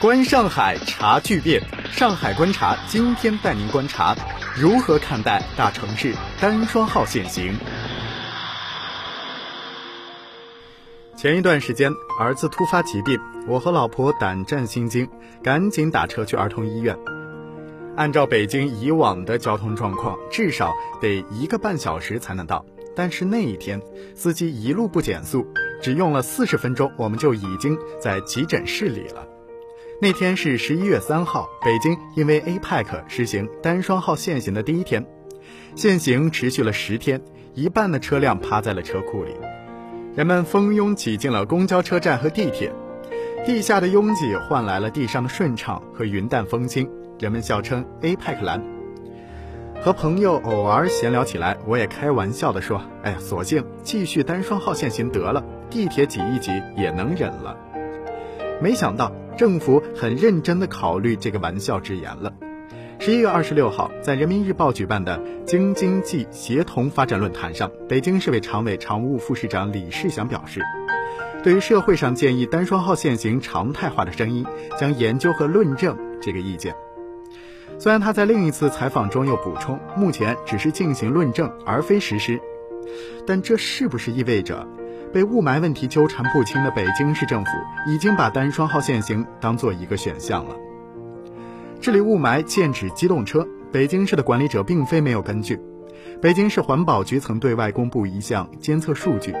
观上海查巨变，上海观察今天带您观察如何看待大城市单双号限行。前一段时间，儿子突发疾病，我和老婆胆战心惊，赶紧打车去儿童医院。按照北京以往的交通状况，至少得一个半小时才能到。但是那一天，司机一路不减速，只用了四十分钟，我们就已经在急诊室里了。那天是十一月三号，北京因为 APEC 实行单双号限行的第一天，限行持续了十天，一半的车辆趴在了车库里，人们蜂拥挤进了公交车站和地铁，地下的拥挤换来了地上的顺畅和云淡风轻，人们笑称 APEC 蓝。和朋友偶尔闲聊起来，我也开玩笑地说：“哎呀，索性继续单双号限行得了，地铁挤一挤也能忍了。”没想到。政府很认真地考虑这个玩笑之言了。十一月二十六号，在人民日报举办的京津冀协同发展论坛上，北京市委常委常务副市长李世祥表示，对于社会上建议单双号限行常态化的声音，将研究和论证这个意见。虽然他在另一次采访中又补充，目前只是进行论证，而非实施，但这是不是意味着？被雾霾问题纠缠不清的北京市政府，已经把单双号限行当做一个选项了。治理雾霾剑指机动车，北京市的管理者并非没有根据。北京市环保局曾对外公布一项监测数据，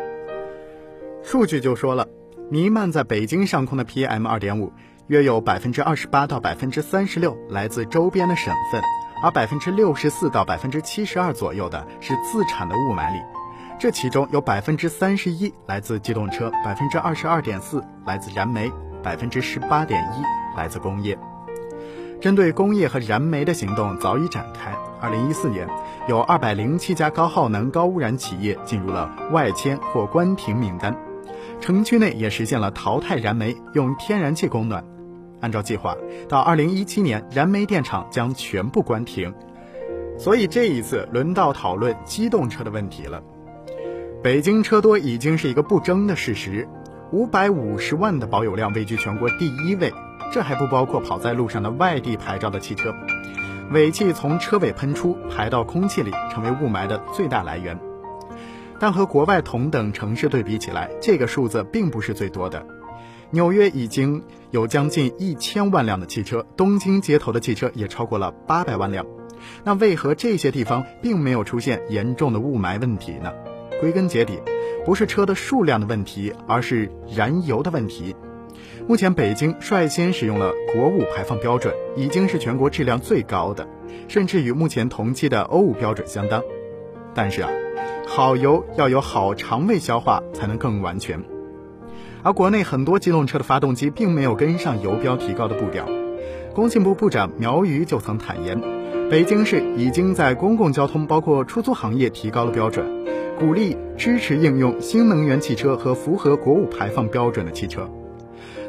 数据就说了，弥漫在北京上空的 PM 二点五，约有百分之二十八到百分之三十六来自周边的省份，而百分之六十四到百分之七十二左右的是自产的雾霾里。这其中有百分之三十一来自机动车，百分之二十二点四来自燃煤，百分之十八点一来自工业。针对工业和燃煤的行动早已展开。二零一四年，有二百零七家高耗能、高污染企业进入了外迁或关停名单。城区内也实现了淘汰燃煤，用天然气供暖。按照计划，到二零一七年，燃煤电厂将全部关停。所以这一次轮到讨论机动车的问题了。北京车多已经是一个不争的事实，五百五十万的保有量位居全国第一位，这还不包括跑在路上的外地牌照的汽车，尾气从车尾喷出排到空气里，成为雾霾的最大来源。但和国外同等城市对比起来，这个数字并不是最多的。纽约已经有将近一千万辆的汽车，东京街头的汽车也超过了八百万辆。那为何这些地方并没有出现严重的雾霾问题呢？归根结底，不是车的数量的问题，而是燃油的问题。目前，北京率先使用了国五排放标准，已经是全国质量最高的，甚至与目前同期的欧五标准相当。但是啊，好油要有好肠胃消化才能更完全。而国内很多机动车的发动机并没有跟上油标提高的步调。工信部部长苗圩就曾坦言，北京市已经在公共交通，包括出租行业提高了标准。鼓励支持应用新能源汽车和符合国五排放标准的汽车，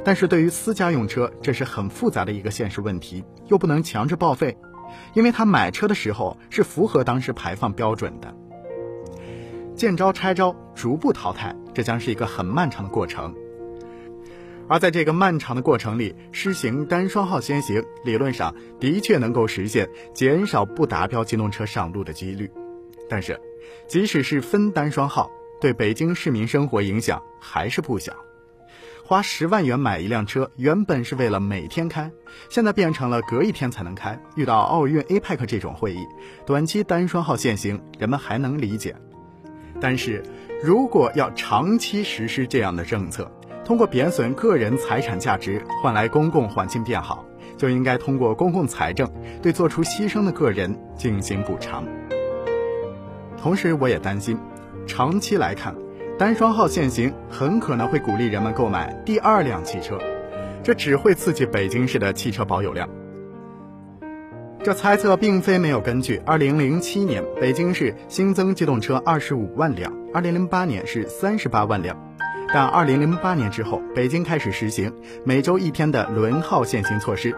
但是对于私家用车，这是很复杂的一个现实问题，又不能强制报废，因为他买车的时候是符合当时排放标准的。见招拆招，逐步淘汰，这将是一个很漫长的过程。而在这个漫长的过程里，施行单双号先行，理论上的确能够实现减少不达标机动车上路的几率，但是。即使是分单双号，对北京市民生活影响还是不小。花十万元买一辆车，原本是为了每天开，现在变成了隔一天才能开。遇到奥运 APEC 这种会议，短期单双号限行，人们还能理解。但是如果要长期实施这样的政策，通过贬损个人财产价值换来公共环境变好，就应该通过公共财政对做出牺牲的个人进行补偿。同时，我也担心，长期来看，单双号限行很可能会鼓励人们购买第二辆汽车，这只会刺激北京市的汽车保有量。这猜测并非没有根据。二零零七年，北京市新增机动车二十五万辆，二零零八年是三十八万辆，但二零零八年之后，北京开始实行每周一天的轮号限行措施，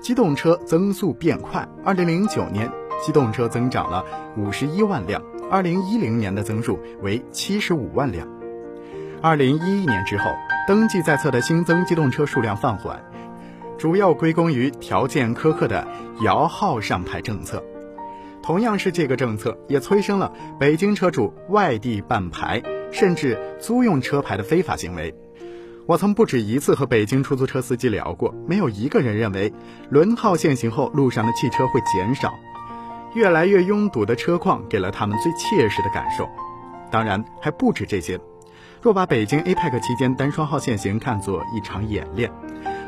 机动车增速变快。二零零九年，机动车增长了五十一万辆。二零一零年的增速为七十五万辆，二零一一年之后，登记在册的新增机动车数量放缓，主要归功于条件苛刻的摇号上牌政策。同样是这个政策，也催生了北京车主外地办牌甚至租用车牌的非法行为。我曾不止一次和北京出租车司机聊过，没有一个人认为轮号限行后路上的汽车会减少。越来越拥堵的车况给了他们最切实的感受。当然，还不止这些。若把北京 APEC 期间单双号限行看作一场演练，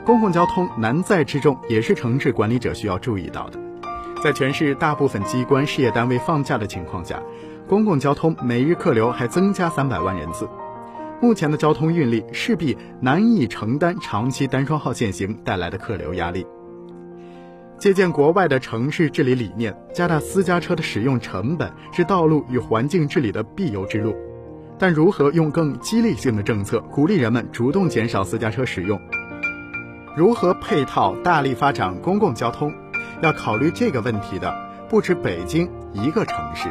公共交通难在之重，也是城市管理者需要注意到的。在全市大部分机关事业单位放假的情况下，公共交通每日客流还增加三百万人次。目前的交通运力势必难以承担长期单双号限行带来的客流压力。借鉴国外的城市治理理念，加大私家车的使用成本是道路与环境治理的必由之路。但如何用更激励性的政策鼓励人们主动减少私家车使用？如何配套大力发展公共交通？要考虑这个问题的不止北京一个城市。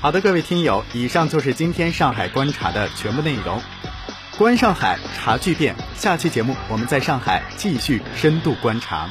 好的，各位听友，以上就是今天上海观察的全部内容。观上海，察巨变。下期节目我们在上海继续深度观察。